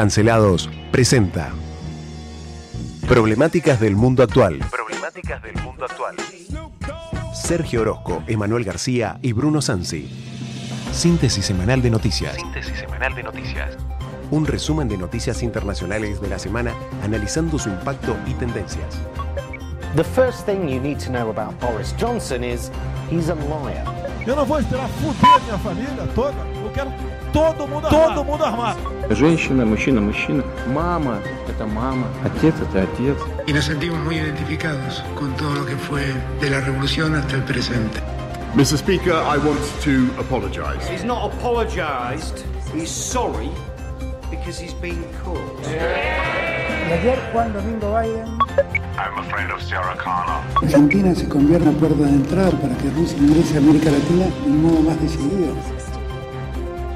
Cancelados presenta Problemáticas del mundo actual. Problemáticas del mundo actual. Sergio Orozco, Emanuel García y Bruno Sansi. Síntesis semanal de noticias. Síntesis semanal de noticias. Un resumen de noticias internacionales de la semana analizando su impacto y tendencias. The first thing you need to know about Boris Johnson is he's a liar. Eu não vou esperar fuder minha família toda. Eu quero todo mundo armado. Todo mundo armado. Женщина, мужчина, мужчина. Мама – это мама. Отец – это отец. y nos sentimos muy identificados con todo lo que fue de la revolución hasta el presente. Mr. Speaker, I want to apologise. He's not apologised. He's sorry because he's been caught. Y ayer Juan Domingo Biden I'm afraid of Sarah Connor. Argentina se convierte en una puerta de entrada para que Rusia ingrese a América Latina de un modo más decidido.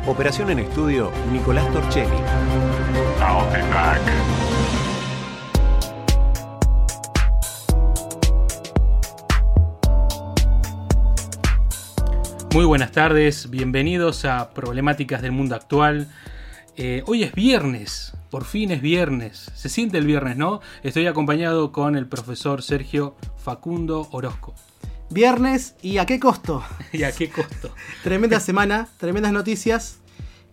Operación en estudio, Nicolás Torchelli. I'll be back. Muy buenas tardes, bienvenidos a Problemáticas del Mundo Actual. Eh, hoy es viernes, por fin es viernes, se siente el viernes, ¿no? Estoy acompañado con el profesor Sergio Facundo Orozco. Viernes y a qué costo. ¿Y a qué costo? Tremenda semana, tremendas noticias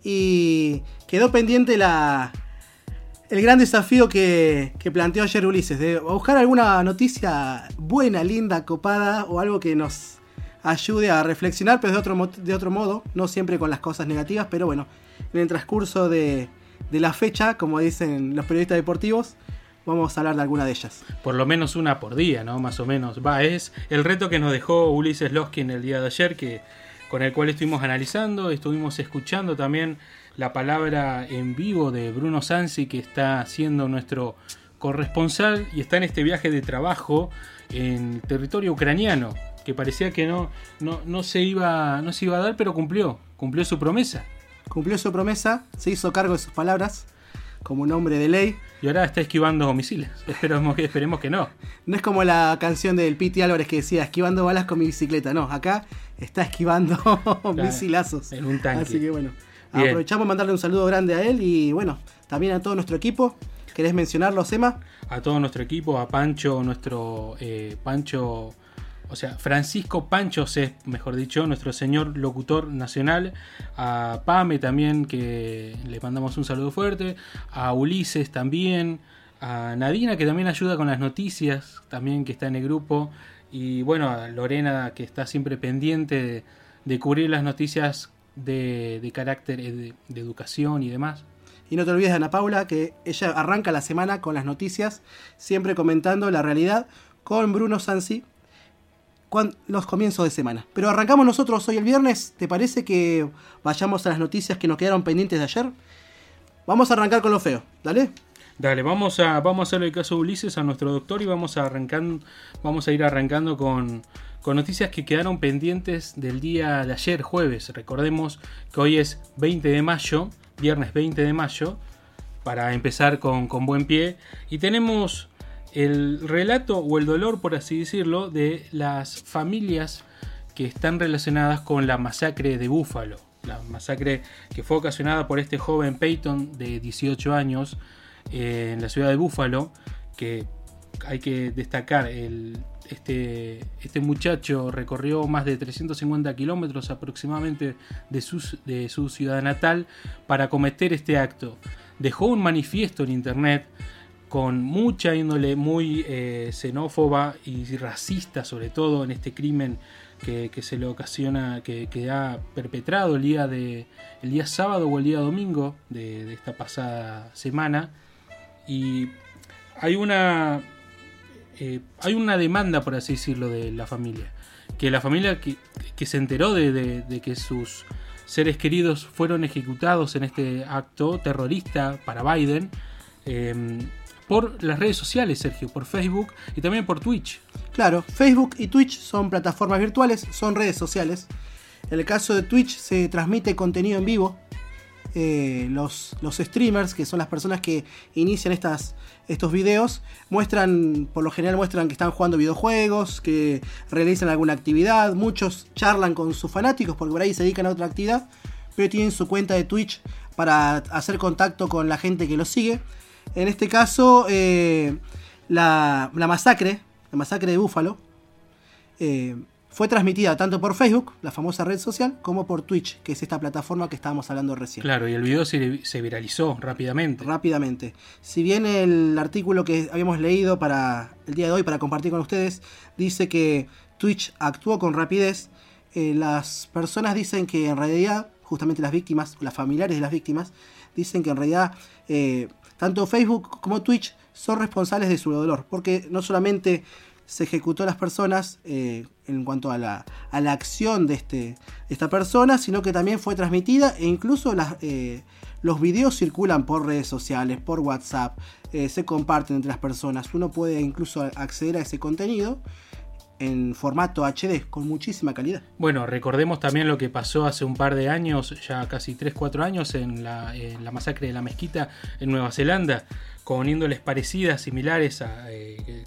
y quedó pendiente la, el gran desafío que, que planteó ayer Ulises, de buscar alguna noticia buena, linda, copada o algo que nos ayude a reflexionar, pero de otro, de otro modo, no siempre con las cosas negativas, pero bueno, en el transcurso de, de la fecha, como dicen los periodistas deportivos, vamos a hablar de alguna de ellas. Por lo menos una por día, ¿no? Más o menos. Va, es el reto que nos dejó Ulises Loskin el día de ayer, que, con el cual estuvimos analizando, estuvimos escuchando también la palabra en vivo de Bruno Sansi, que está siendo nuestro corresponsal y está en este viaje de trabajo en territorio ucraniano, que parecía que no, no, no, se, iba, no se iba a dar, pero cumplió, cumplió su promesa. Cumplió su promesa, se hizo cargo de sus palabras como un hombre de ley. Y ahora está esquivando misiles. Esperemos que, esperemos que no. No es como la canción del Piti Álvarez que decía esquivando balas con mi bicicleta. No, acá está esquivando misilazos. En un tanque. Así que bueno, Bien. aprovechamos mandarle un saludo grande a él y bueno, también a todo nuestro equipo. ¿Querés mencionarlos, Emma? A todo nuestro equipo, a Pancho, nuestro eh, Pancho, o sea, Francisco Pancho C, mejor dicho, nuestro señor locutor nacional, a Pame también, que le mandamos un saludo fuerte, a Ulises también, a Nadina, que también ayuda con las noticias, también que está en el grupo, y bueno, a Lorena, que está siempre pendiente de, cubrir las noticias de, de carácter eh, de, de educación y demás. Y no te olvides de Ana Paula, que ella arranca la semana con las noticias, siempre comentando la realidad con Bruno Sansi los comienzos de semana. Pero arrancamos nosotros hoy el viernes. ¿Te parece que vayamos a las noticias que nos quedaron pendientes de ayer? Vamos a arrancar con lo feo, ¿dale? Dale, vamos a, vamos a hacerle el caso a Ulises, a nuestro doctor, y vamos a, arrancan- vamos a ir arrancando con, con noticias que quedaron pendientes del día de ayer, jueves. Recordemos que hoy es 20 de mayo, viernes 20 de mayo, para empezar con, con buen pie. Y tenemos el relato o el dolor, por así decirlo, de las familias que están relacionadas con la masacre de Búfalo. La masacre que fue ocasionada por este joven Peyton de 18 años en la ciudad de Búfalo, que hay que destacar, este, este muchacho recorrió más de 350 kilómetros aproximadamente de de su ciudad natal para cometer este acto. Dejó un manifiesto en internet con mucha índole muy eh, xenófoba y racista, sobre todo en este crimen que, que se le ocasiona, que, que ha perpetrado el día, de, el día sábado o el día domingo de, esta pasada semana. Y hay una, eh, hay una demanda, por así decirlo, de la familia. Que la familia que, que se enteró de, de- que sus seres queridos fueron ejecutados en este acto terrorista para Biden. eh, por las redes sociales, Sergio, por Facebook y también por Twitch. Claro, Facebook y Twitch son plataformas virtuales, son redes sociales. En el caso de Twitch se transmite contenido en vivo. Eh, los, los streamers, que son las personas que inician estas, estos videos, muestran, por lo general muestran que están jugando videojuegos, que realizan alguna actividad. Muchos charlan con sus fanáticos porque por ahí se dedican a otra actividad. Pero tienen su cuenta de Twitch para hacer contacto con la gente que lo sigue. En este caso, eh, la, la masacre, la masacre de Búfalo, eh, fue transmitida tanto por Facebook, la famosa red social, como por Twitch, que es esta plataforma que estábamos hablando recién. Claro, y el video se, se viralizó rápidamente. Rápidamente. Si bien el artículo que habíamos leído para el día de hoy, para compartir con ustedes, dice que Twitch actuó con rapidez, eh, las personas dicen que en realidad, justamente las víctimas, las familiares de las víctimas, dicen que en realidad eh, tanto Facebook como Twitch son responsables de su dolor, porque no solamente se ejecutó a las personas eh, en cuanto a la, a la acción de este, esta persona, sino que también fue transmitida e incluso eh, los videos circulan por redes sociales, por WhatsApp, se comparten entre las personas. Uno puede incluso acceder a ese contenido en formato HD con muchísima calidad. Bueno, recordemos también lo que pasó hace un par de años, ya casi 3-4 años, en la, masacre de la mezquita en Nueva Zelanda, con índoles parecidas, similares a eh,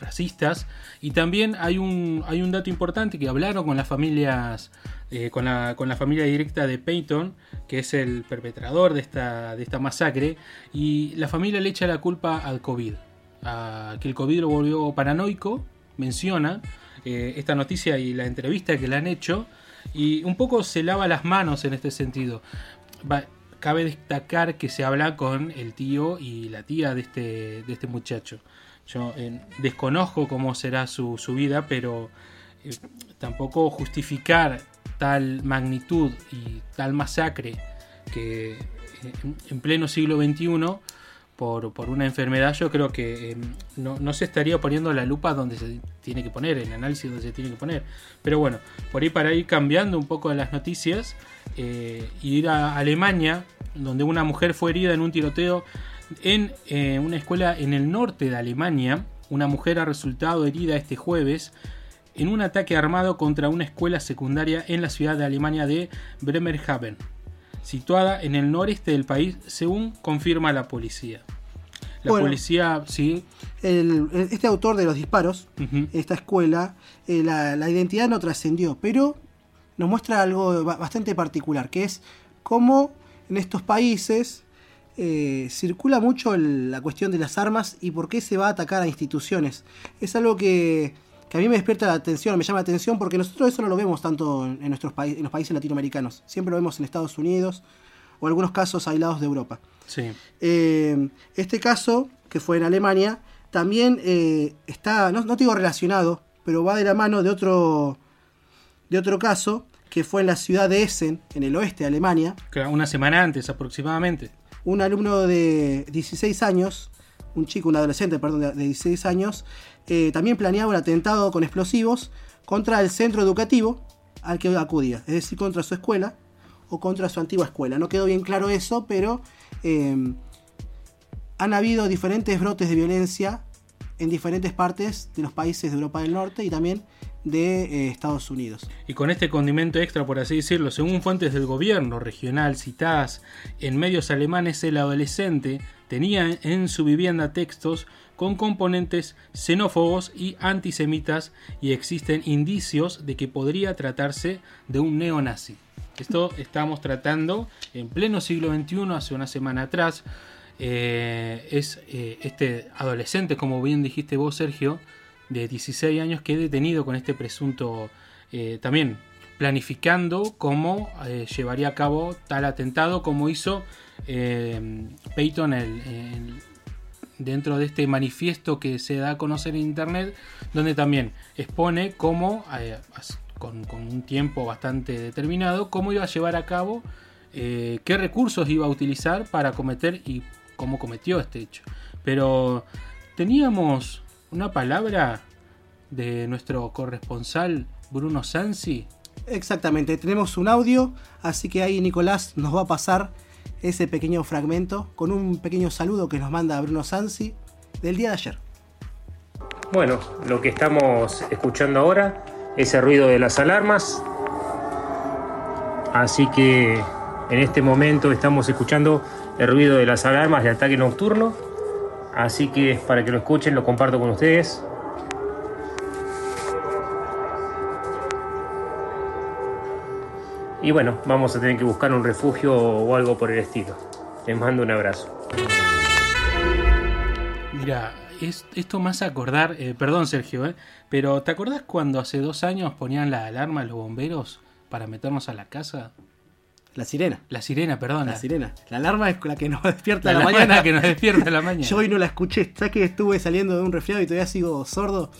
racistas. Y también hay un, hay un dato importante que hablaron con las familias, eh, con, la, con la familia directa de Peyton, que es el perpetrador de esta, de esta masacre, y la familia le echa la culpa al COVID, a que el COVID lo volvió paranoico menciona eh, esta noticia y la entrevista que le han hecho y un poco se lava las manos en este sentido. Cabe destacar que se habla con el tío y la tía de este, de este muchacho. Yo eh, desconozco cómo será su, su vida, pero eh, tampoco justificar tal magnitud y tal masacre que en pleno siglo XXI por, por, una enfermedad, yo creo que eh, no, no, se estaría poniendo la lupa donde se tiene que poner, el análisis donde se tiene que poner. Pero bueno, por ahí para ir cambiando un poco las noticias, eh, ir a Alemania, donde una mujer fue herida en un tiroteo en eh, una escuela en el norte de Alemania. Una mujer ha resultado herida este jueves en un ataque armado contra una escuela secundaria en la ciudad de Alemania de Bremerhaven situada en el noreste del país, según confirma la policía. La Bueno. policía, sí, El- este autor de los disparos, esta escuela, eh, la, la identidad no trascendió, pero nos muestra algo ba- bastante particular, que es cómo en estos países eh, circula mucho el- la cuestión de las armas y por qué se va a atacar a instituciones. Es algo que, que a mí me despierta la atención, me llama la atención, porque nosotros eso no lo vemos tanto en, nuestros países, en los países latinoamericanos. Siempre lo vemos en Estados Unidos o algunos casos aislados de Europa. sí. Eh, este caso, que fue en Alemania, también eh, está, no, no te digo relacionado, pero va de la mano de otro, de otro caso, que fue en la ciudad de Essen, en el oeste de Alemania. Una semana antes aproximadamente. Un alumno de 16 años, un chico, un adolescente, perdón, de 16 años, eh, también planeaba un atentado con explosivos contra el centro educativo al que acudía, es decir, contra su escuela o contra su antigua escuela. No quedó bien claro eso, pero eh, han habido diferentes brotes de violencia en diferentes partes de los países de Europa del Norte y también de eh, Estados Unidos. Y con este condimento extra, por así decirlo, según fuentes del gobierno regional citadas en medios alemanes, el adolescente tenía en su vivienda textos con componentes xenófobos y antisemitas y existen indicios de que podría tratarse de un neonazi. Esto estamos tratando en pleno siglo XXI, hace una semana atrás. Eh, es eh, este adolescente, como bien dijiste vos, Sergio, de 16 años que es detenido con este presunto eh, también planificando cómo llevaría a cabo tal atentado como hizo Peyton el- el- dentro de este manifiesto que se da a conocer en internet donde también expone cómo eh, con un tiempo bastante determinado cómo iba a llevar a cabo eh, qué recursos iba a utilizar para cometer y cómo cometió este hecho pero teníamos una palabra de nuestro corresponsal Bruno Sansi. Exactamente, tenemos un audio, así que ahí Nicolás nos va a pasar ese pequeño fragmento con un pequeño saludo que nos manda Bruno Sansi del día de ayer. Bueno, lo que estamos escuchando ahora es el ruido de las alarmas. Así que en este momento estamos escuchando el ruido de las alarmas de ataque nocturno. Así que para que lo escuchen lo comparto con ustedes. Y bueno, vamos a tener que buscar un refugio o algo por el estilo. Les mando un abrazo. Mira, es, esto más acordar, eh, perdón Sergio, eh, pero ¿te acordás cuando hace dos años ponían la alarma a los bomberos para meternos a la casa? La sirena. La sirena, perdón. La sirena. La alarma es la que nos despierta La a la mañana. que nos despierta a la mañana. Yo hoy no la escuché. Ya que estuve saliendo de un resfriado y todavía sigo sordo.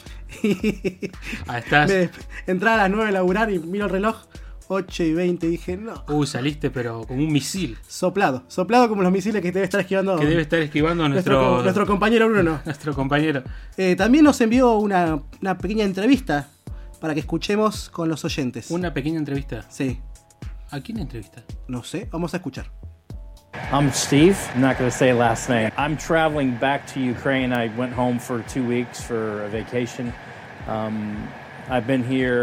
Ah, estás. Me entraba a las 9 a laburar y miro el reloj. 8 y 20 y dije, no. Uy, saliste, pero como un misil Soplado. Soplado como los misiles que debe estar esquivando que debe estar esquivando nuestro, nuestro, nuestro compañero Bruno. nuestro compañero. Eh, también nos envió una, una pequeña entrevista para que escuchemos con los oyentes. Una pequeña entrevista. Sí. ¿A quién entrevista? No sé, vamos a escuchar. I'm Steve. I'm not going to say last name. I'm traveling back to Ukraine. I went home for two weeks for a vacation. Um.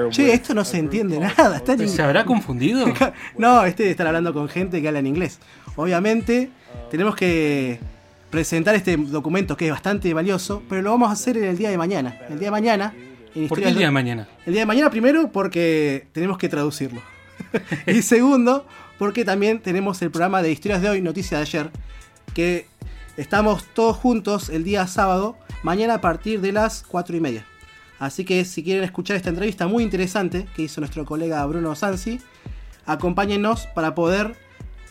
Che, esto no se entiende nada. Está en ¿Se habrá confundido? No, este estar hablando con gente que habla en inglés. Obviamente, tenemos que presentar este documento que es bastante valioso, pero lo vamos a hacer en el día de mañana. El día de mañana. en ¿Por qué el día de mañana? El día de mañana primero porque tenemos que traducirlo. y segundo, porque también tenemos el programa de historias de hoy, noticias de ayer, que estamos todos juntos el día sábado, mañana a partir de las 4 y media. Así que si quieren escuchar esta entrevista muy interesante que hizo nuestro colega Bruno Sansi, acompáñennos para poder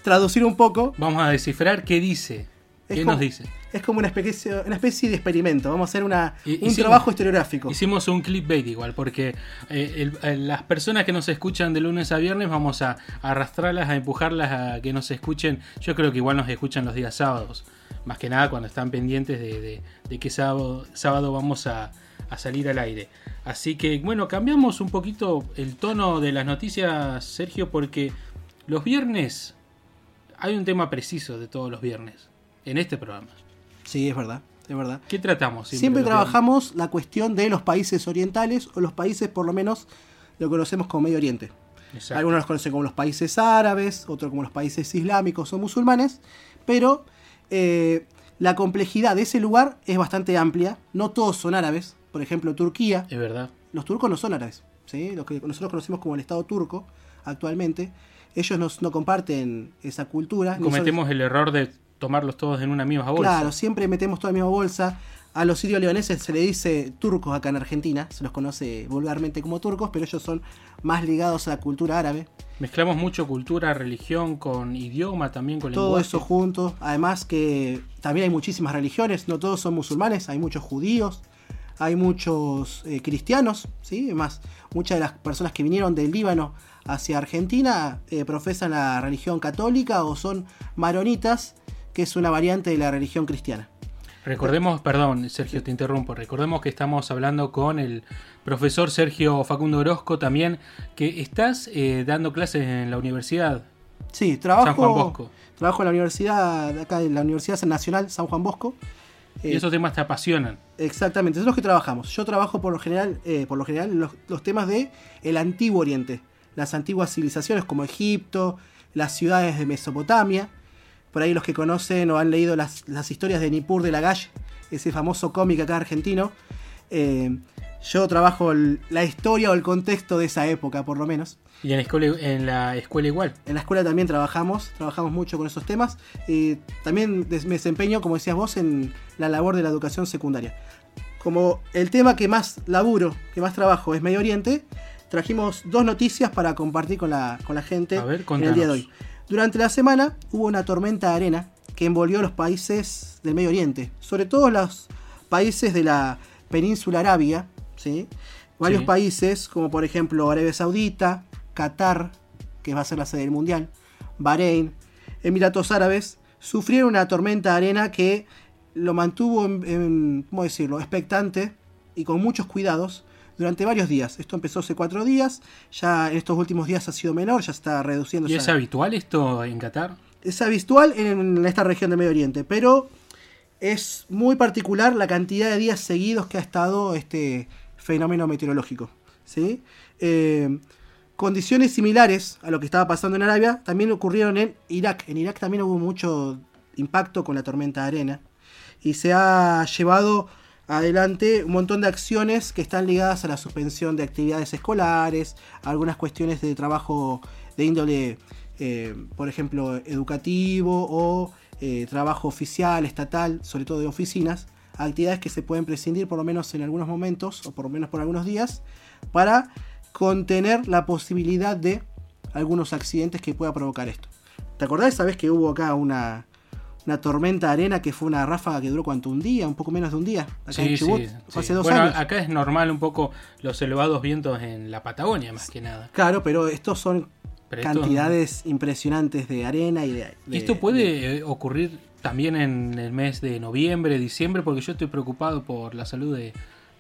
traducir un poco. Vamos a descifrar qué dice. Es ¿Qué como- nos dice? Es como una especie, una especie de experimento. Vamos a hacer una, Y- un hicimos- trabajo historiográfico. Hicimos un clickbait igual, porque eh, el- eh, las personas que nos escuchan de lunes a viernes vamos a, a arrastrarlas, a empujarlas a que nos escuchen. Yo creo que igual nos escuchan los días sábados. Más que nada cuando están pendientes de, de, de qué sábado, sábado vamos a, a salir al aire. Así que bueno, cambiamos un poquito el tono de las noticias, Sergio, porque los viernes hay un tema preciso de todos los viernes en este programa. Sí, es verdad, es verdad. ¿Qué tratamos? Siempre trabajamos la cuestión de los países orientales o los países por lo menos lo conocemos como Medio Oriente. Exacto. Algunos los conocen como los países árabes, otros como los países islámicos o musulmanes, pero eh, la complejidad de ese lugar es bastante amplia. No todos son árabes. Por ejemplo, Turquía. Es verdad. Los turcos no son árabes. ¿sí? Lo que nosotros conocemos como el Estado turco actualmente. Ellos no, no comparten esa cultura. son- Cometemos el error de tomarlos todos en una misma bolsa. Claro, siempre metemos toda la misma bolsa. A los sirio leoneses se le dice turcos acá en Argentina, se los conoce vulgarmente como turcos, pero ellos son más ligados a la cultura árabe. Mezclamos mucho cultura, religión con idioma, también con Todo lenguaje. eso juntos. Además que también hay muchísimas religiones, no todos son musulmanes, hay muchos judíos, hay muchos eh, cristianos, ¿sí? Además, muchas de las personas que vinieron del Líbano hacia Argentina eh, profesan la religión católica o son maronitas, que es una variante de la religión cristiana. Recordemos, perdón, Sergio, te interrumpo. Recordemos que estamos hablando con el profesor Sergio Facundo Orozco también, que estás eh, dando clases en la universidad. Sí, trabajo, San Juan Bosco. trabajo en la universidad, acá en la Universidad Nacional San Juan Bosco. Y Eh, esos temas te apasionan. Exactamente, es lo que trabajamos. Yo trabajo por lo general, eh, por lo general en los, los temas de el antiguo Oriente, las antiguas civilizaciones como Egipto, las ciudades de Mesopotamia. Por ahí los que conocen o han leído las, las historias de Nippur de Lagash, ese famoso cómic acá argentino. eh, yo trabajo el- la historia o el contexto de esa época, por lo menos. Y en la escuela, en la escuela igual. En la escuela también trabajamos, trabajamos mucho con esos temas. Y también me desempeño, como decías vos, en la labor de la educación secundaria. Como el tema que más laburo, que más trabajo es Medio Oriente, trajimos dos noticias para compartir con la, con la gente A ver, en el día de hoy. Durante la semana hubo una tormenta de arena que envolvió a los países del Medio Oriente, sobre todo los países de la península arábiga, ¿sí? varios Sí. países como por ejemplo Arabia Saudita, Qatar, que va a ser la sede del Mundial, Bahrein, Emiratos Árabes, sufrieron una tormenta de arena que lo mantuvo, en, en- ¿cómo decirlo?, expectante y con muchos cuidados durante varios días. Esto empezó hace cuatro días, ya en estos últimos días ha sido menor, ya está reduciendo. ¿Y es habitual esto en Qatar? Es habitual en esta región del Medio Oriente, pero es muy particular la cantidad de días seguidos que ha estado este fenómeno meteorológico. ¿sí? Eh, condiciones similares a lo que estaba pasando en Arabia también ocurrieron en Irak. En Irak también hubo mucho impacto con la tormenta de arena y se ha llevado adelante un montón de acciones que están ligadas a la suspensión de actividades escolares, algunas cuestiones de trabajo de índole, eh, por ejemplo, educativo o eh, trabajo oficial, estatal, sobre todo de oficinas, actividades que se pueden prescindir por lo menos en algunos momentos o por lo menos por algunos días para contener la posibilidad de algunos accidentes que pueda provocar esto. ¿Te acordás esa vez que hubo acá una, una tormenta de arena que fue una ráfaga que duró cuánto? ¿Un día? ¿Un poco menos de un día? Acá en Chubut. Fue hace dos bueno, años. acá es normal un poco los elevados vientos en la Patagonia, más que nada. Claro, pero estos son Pero esto- cantidades impresionantes de arena y de... ¿Y de- esto puede ocurrir también en el mes de noviembre, diciembre? Porque yo estoy preocupado por la salud de,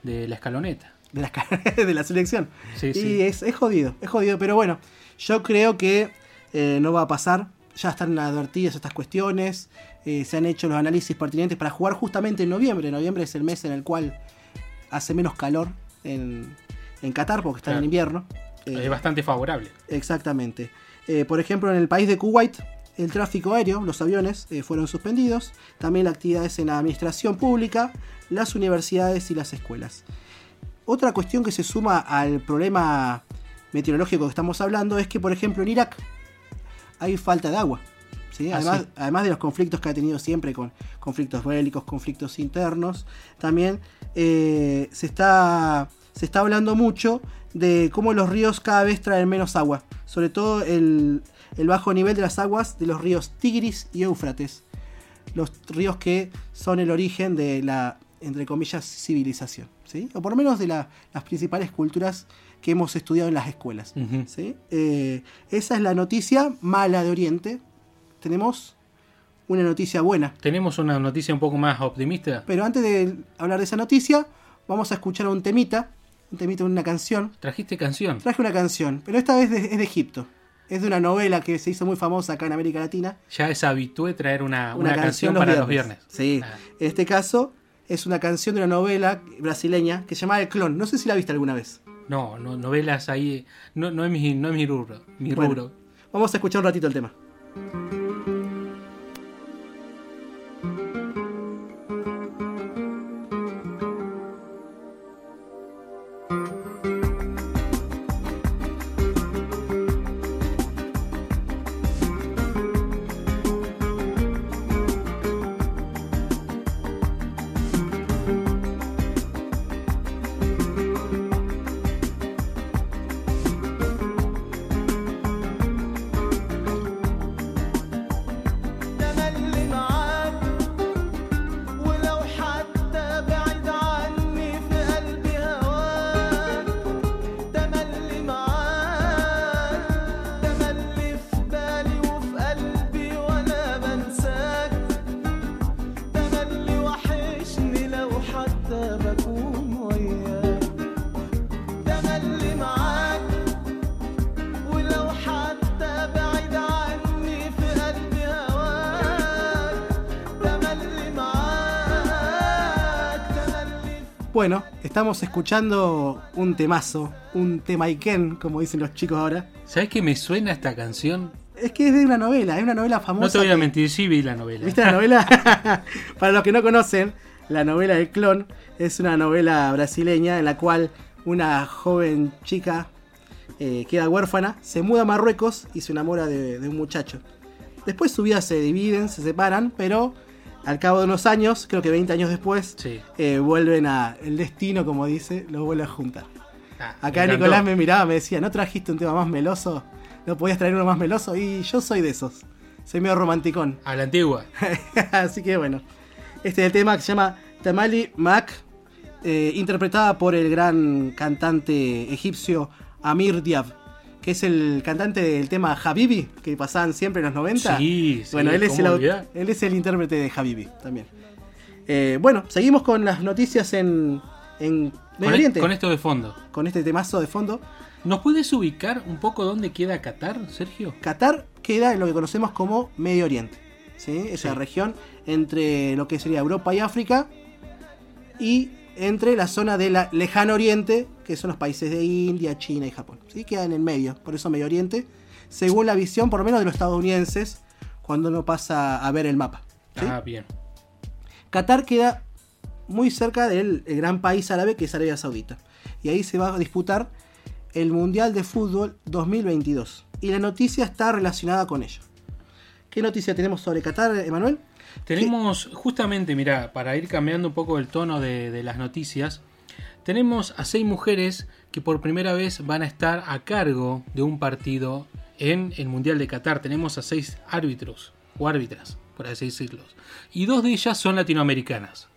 de la escaloneta. De la, de la selección. Sí, y sí. Es, es jodido, es jodido, pero bueno, yo creo que eh, no va a pasar. Ya están advertidas estas cuestiones, eh, se han hecho los análisis pertinentes para jugar justamente en noviembre. Noviembre es el mes en el cual hace menos calor en, en Qatar porque está Claro. en invierno. Eh, es bastante favorable. Exactamente. Eh, por ejemplo, en el país de Kuwait, el tráfico aéreo, los aviones, eh, fueron suspendidos. También las actividades en la administración pública, las universidades y las escuelas. Otra cuestión que se suma al problema meteorológico que estamos hablando es que, por ejemplo, en Irak hay falta de agua. ¿sí? Ah, Además, sí. además de los conflictos que ha tenido siempre con conflictos bélicos, conflictos internos, también eh, se, está, se está hablando mucho de cómo los ríos cada vez traen menos agua. Sobre todo el, el bajo nivel de las aguas de los ríos Tigris y Éufrates. Los ríos que son el origen de la, entre comillas, civilización. ¿sí? O por lo menos de la- las principales culturas que hemos estudiado en las escuelas. ¿sí? Eh, esa es la noticia mala de Oriente. Tenemos una noticia buena. Tenemos una noticia un poco más optimista. Pero antes de hablar de esa noticia, vamos a escuchar un temita. Un temita, una canción. Trajiste canción. Traje una canción, pero esta vez de- es de Egipto. Es de una novela que se hizo muy famosa acá en América Latina. Ya es habitué traer una, una canción, para los viernes. Sí. Ah. En este caso, es una canción de una novela brasileña que se llama El Clon. No sé si la viste alguna vez. No, no, novelas ahí. No, no es mi, no es mi rubro. Mi Bueno, rubro. Vamos a escuchar un ratito el tema. Estamos escuchando un temazo, un temaiken, como dicen los chicos ahora. ¿Sabes que me suena esta canción? Es que es de una novela, es una novela famosa. No te voy a mentir, sí vi la novela. ¿Viste la novela? Para los que no conocen, la novela El Clon es una novela brasileña en la cual una joven chica eh, queda huérfana, se muda a Marruecos y se enamora de, de un muchacho. Después su vida se dividen, se separan, pero al cabo de unos años, creo que 20 años después, Sí. eh, vuelven a. El destino, como dice, los vuelve a juntar. Ah, Acá me. Nicolás me miraba, me decía, ¿no trajiste un tema más meloso? ¿No podías traer uno más meloso? Y yo soy de esos. Soy medio romanticón. A la antigua. Así que bueno. Este es el tema que se llama Tamali Mac, eh, interpretada por el gran cantante egipcio Amir Diab, que es el cantante del tema Habibi, que pasaban siempre en los 90. Sí, sí, Bueno, él es, ¿cómo el, él es el intérprete de Habibi también. Eh, bueno, seguimos con las noticias en, en Medio Con, e- Oriente. con esto de fondo. con este temazo de fondo. ¿Nos puedes ubicar un poco dónde queda Qatar, Sergio? Qatar queda en lo que conocemos como Medio Oriente. ¿sí? Esa Sí. región entre lo que sería Europa y África y entre la zona de la lejano oriente, que son los países de India, China y Japón. ¿sí? Queda en el medio, por eso Medio Oriente, según la visión por lo menos de los estadounidenses cuando uno pasa a ver el mapa. ¿sí? Ah, bien. Qatar queda muy cerca del el gran país árabe que es Arabia Saudita. Y ahí se va a disputar el Mundial de Fútbol 2022. y la noticia está relacionada con ello. ¿Qué noticia tenemos sobre Qatar, Emanuel? Tenemos justamente, mira, para ir cambiando un poco el tono de, de las noticias, tenemos a seis mujeres que por primera vez van a estar a cargo de un partido en el Mundial de Qatar. Tenemos a seis árbitros o árbitras, por así decirlo. Y dos de ellas son latinoamericanas.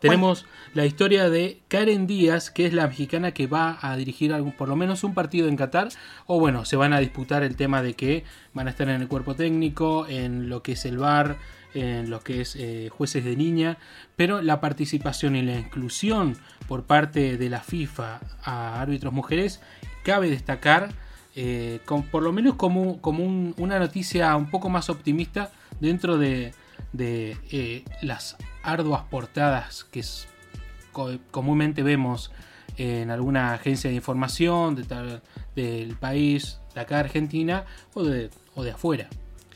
Tenemos la historia de Karen Díaz, que es la mexicana que va a dirigir algún, por lo menos un partido en Qatar. O bueno, se van a disputar el tema de que van a estar en el cuerpo técnico, en lo que es el bar, en lo que es eh, jueces de niña. Pero la participación y la inclusión por parte de la FIFA a árbitros mujeres, cabe destacar, eh, por lo menos como, como un- una noticia un poco más optimista dentro de, eh, las arduas portadas que comúnmente vemos en alguna agencia de información del país, de acá Argentina o de, o de afuera.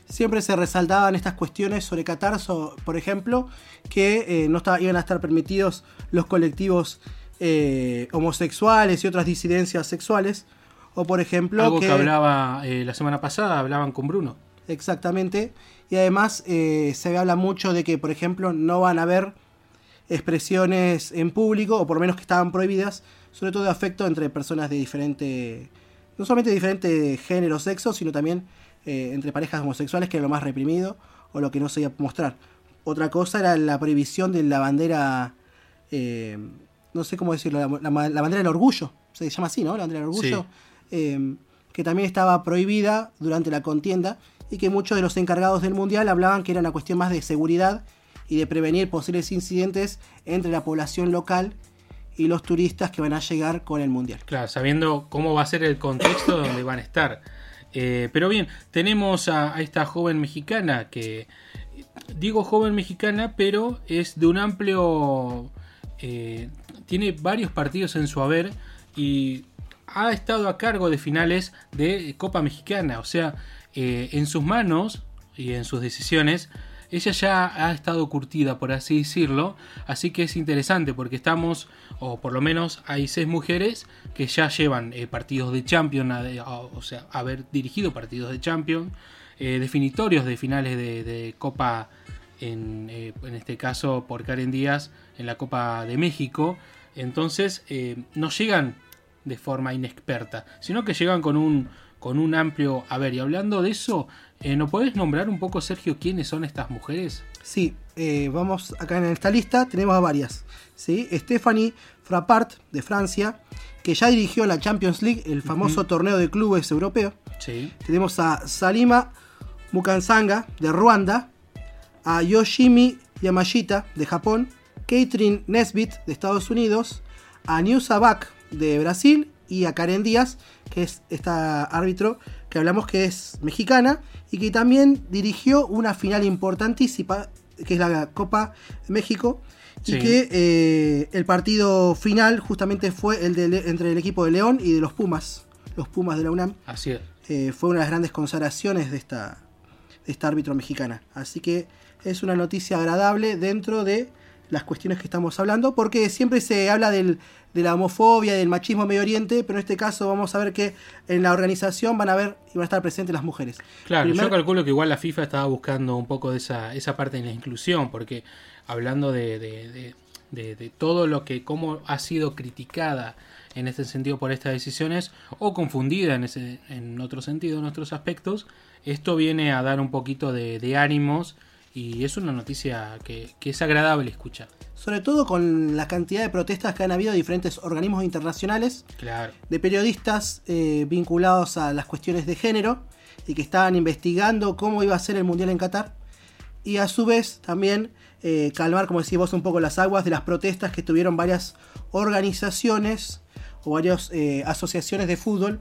Siempre se resaltaban estas cuestiones sobre Qatar, so- por ejemplo, que eh, no estaba- iban a estar permitidos los colectivos eh, homosexuales y otras disidencias sexuales. O por ejemplo, Algo que, que hablaba eh, la semana pasada, hablaban con Bruno. Exactamente. Y además eh, se habla mucho de que, por ejemplo, no van a haber expresiones en público, o por lo menos que estaban prohibidas, sobre todo de afecto entre personas de diferente, no solamente de diferente género o sexo, sino también eh, entre parejas homosexuales, que era lo más reprimido, o lo que no se iba a mostrar. Otra cosa era la prohibición de la bandera, eh, no sé cómo decirlo, la, la- la bandera del orgullo, se llama así, ¿no? La bandera del orgullo. eh, que también estaba prohibida durante la contienda y que muchos de los encargados del mundial hablaban que era una cuestión más de seguridad y de prevenir posibles incidentes entre la población local y los turistas que van a llegar con el mundial. Claro, sabiendo cómo va a ser el contexto donde van a estar. Eh, pero bien, tenemos a, esta joven mexicana que, digo joven mexicana, pero es de un amplio... eh, tiene varios partidos en su haber y ha estado a cargo de finales de Copa Mexicana. O sea, eh, en sus manos y en sus decisiones, ella ya ha estado curtida, por así decirlo. Así que es interesante porque estamos, o por lo menos hay seis mujeres que ya llevan eh, partidos de Champions, o sea, haber dirigido partidos de Champions, eh, definitorios de finales de, Copa, en, eh, en este caso por Karen Díaz, en la Copa de México. Entonces, no llegan de forma inexperta, sino que llegan con un, con un amplio... A ver, y hablando de eso, eh, ¿no podés nombrar un poco, Sergio, quiénes son estas mujeres? Sí, eh, vamos acá en esta lista, tenemos a varias. ¿sí? Stephanie Frappart de Francia, que ya dirigió la Champions League, el famoso torneo de clubes europeo. Sí. Tenemos a Salima Mukansanga de Ruanda, a Yoshimi Yamashita de Japón, Catherine Nesbitt de Estados Unidos, a New Sabak de Brasil y a Karen Díaz, que es esta árbitro que hablamos que es mexicana y que también dirigió una final importantísima, que es la Copa México, y que eh, el partido final justamente fue el de entre el equipo de León y de los Pumas, los Pumas de la UNAM. Así es. Eh, fue una de las grandes consagraciones de esta, de esta árbitro mexicana. Así que es una noticia agradable dentro de las cuestiones que estamos hablando, porque siempre se habla del- de la homofobia, del machismo en Medio Oriente, pero en este caso vamos a ver que en la organización van a ver y van a estar presentes las mujeres. Claro, Primer- yo calculo que igual la FIFA estaba buscando un poco de esa, esa parte de la inclusión, porque hablando de, de- de- de- de todo lo que, cómo ha sido criticada en este sentido por estas decisiones, o confundida en, ese, en otro sentido, en otros aspectos, esto viene a dar un poquito de ánimos y es una noticia que, que es agradable escuchar. Sobre todo con la cantidad de protestas que han habido de diferentes organismos internacionales Claro. de periodistas eh, vinculados a las cuestiones de género y que estaban investigando cómo iba a ser el Mundial en Qatar. Y a su vez también eh, calmar, como decís vos, un poco las aguas de las protestas que tuvieron varias organizaciones o varias eh, asociaciones de fútbol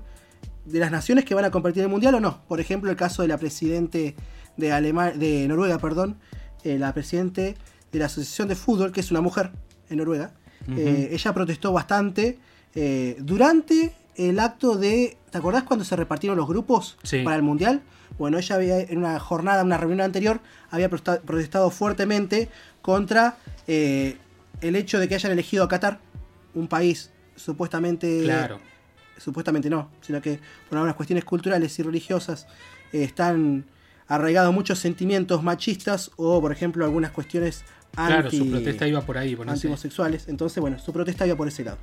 de las naciones que van a compartir el Mundial o no. Por ejemplo, el caso de la presidente de, Alema- de Noruega, perdón, eh, la presidente de la Asociación de Fútbol, que es una mujer en Noruega. Eh, ella protestó bastante eh, durante el acto de. ¿Te acordás cuando se repartieron los grupos Sí. para el Mundial? Bueno, ella había en una jornada, una reunión anterior, había protestado fuertemente contra eh, el hecho de que hayan elegido a Qatar, un país supuestamente Claro. supuestamente no, sino que por algunas cuestiones culturales y religiosas eh, están arraigados muchos sentimientos machistas o, por ejemplo, algunas cuestiones Claro, anti- su protesta iba por ahí, por ese- anti-homosexuales. Entonces, bueno, su protesta iba por ese lado.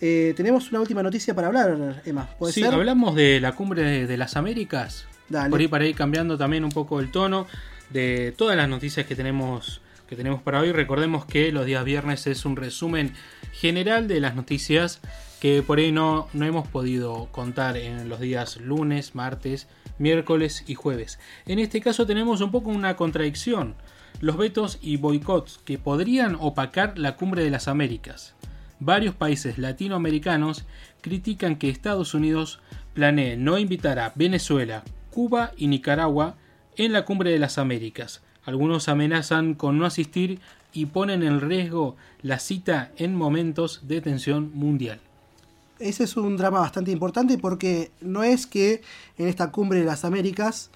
Eh, tenemos una última noticia para hablar, Emma. ¿Puede Sí, ser? hablamos de la cumbre de, de las Américas. Dale. Por ahí para ir cambiando también un poco el tono de todas las noticias que tenemos que tenemos para hoy. Recordemos que los días viernes es un resumen general de las noticias que por ahí no, no hemos podido contar en los días lunes, martes, miércoles y jueves. En este caso tenemos un poco una contradicción. Los vetos y boicots que podrían opacar la cumbre de las Américas. Varios países latinoamericanos critican que Estados Unidos planee no invitar a Venezuela, Cuba y Nicaragua en la cumbre de las Américas. Algunos amenazan con no asistir y ponen en riesgo la cita en momentos de tensión mundial. Ese es un drama bastante importante porque no es que en esta cumbre de las Américas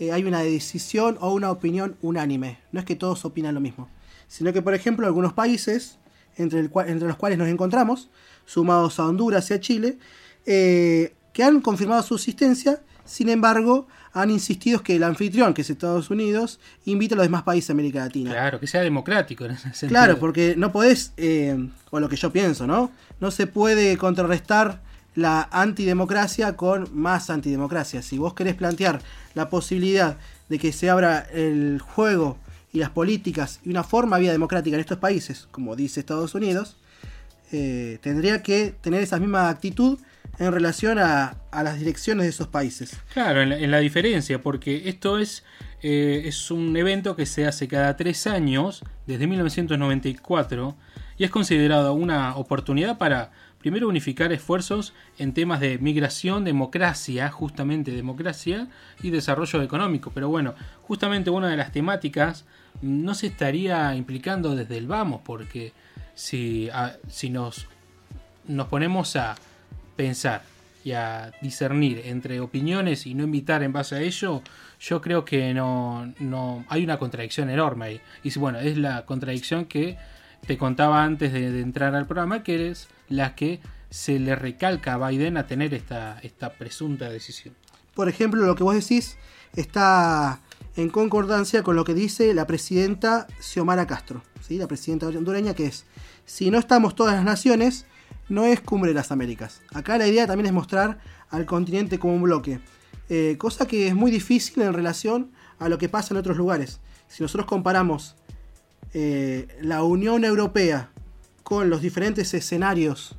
eh, hay una decisión o una opinión unánime. No es que todos opinan lo mismo. Sino que, por ejemplo, algunos países, entre, los cuales nos encontramos, sumados a Honduras y a Chile, eh, que han confirmado su existencia, sin embargo, han insistido que el anfitrión, que es Estados Unidos, invita a los demás países de América Latina. Claro, que sea democrático en ese sentido. Claro, porque no podés, eh, o lo que yo pienso, ¿no? No se puede contrarrestar la antidemocracia con más antidemocracia. Si vos querés plantear la posibilidad de que se abra el juego y las políticas y una forma vía democrática en estos países, como dice Estados Unidos, eh, tendría que tener esa misma actitud en relación a, a las direcciones de esos países. Claro, en la, en la diferencia, porque esto es, eh, es un evento que se hace cada tres años, desde 1994, y es considerado una oportunidad para, primero, unificar esfuerzos en temas de migración, democracia, justamente democracia, y desarrollo económico. Pero bueno, justamente una de las temáticas no se estaría implicando desde el vamos, porque si, si nos, nos ponemos a pensar y a discernir entre opiniones y no invitar en base a ello, yo creo que no, no hay una contradicción enorme ahí. Y bueno, es la contradicción que te contaba antes de, de entrar al programa, que es la que se le recalca a Biden a tener esta, esta presunta decisión. Por ejemplo, lo que vos decís está en concordancia con lo que dice la presidenta Xiomara Castro, ¿sí? la presidenta hondureña, que es, si no estamos todas las naciones, no es cumbre de las Américas. Acá la idea también es mostrar al continente como un bloque, eh, cosa que es muy difícil en relación a lo que pasa en otros lugares. Si nosotros comparamos eh, la Unión Europea con los diferentes escenarios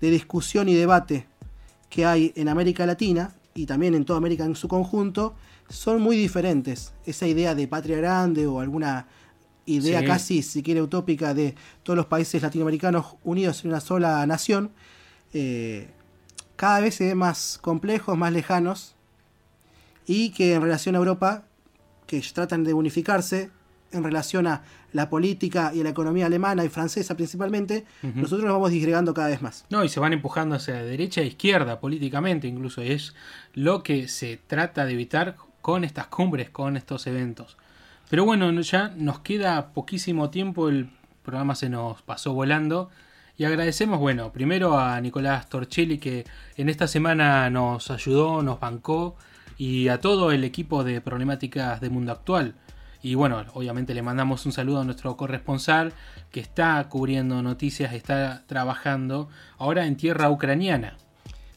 de discusión y debate que hay en América Latina y también en toda América en su conjunto, son muy diferentes. Esa idea de patria grande o alguna idea Sí. casi, si quiere, utópica de todos los países latinoamericanos unidos en una sola nación, eh, cada vez se ve más complejos, más lejanos, y que en relación a Europa, que tratan de unificarse en relación a la política y a la economía alemana y francesa principalmente, nosotros nos vamos disgregando cada vez más. No, y se van empujando hacia derecha e izquierda políticamente, incluso es lo que se trata de evitar con estas cumbres, con estos eventos. Pero bueno, no- ya nos queda poquísimo tiempo, el programa se nos pasó volando. Y agradecemos, bueno, primero a Nicolás Torchelli que en esta semana nos ayudó, nos bancó, y a todo el equipo de problemáticas de mundo actual. Y bueno, obviamente le mandamos un saludo a nuestro corresponsal que está cubriendo noticias, está trabajando ahora en tierra ucraniana.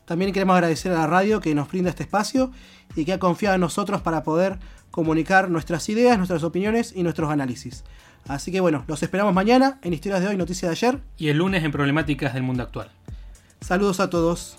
También queremos agradecer a la radio que nos brinda este espacio y que ha confiado en nosotros para poder comunicar nuestras ideas, nuestras opiniones y nuestros análisis. Así que bueno, los esperamos mañana en Historias de hoy, Noticias de ayer. Y el lunes en problemáticas del mundo actual. Saludos a todos.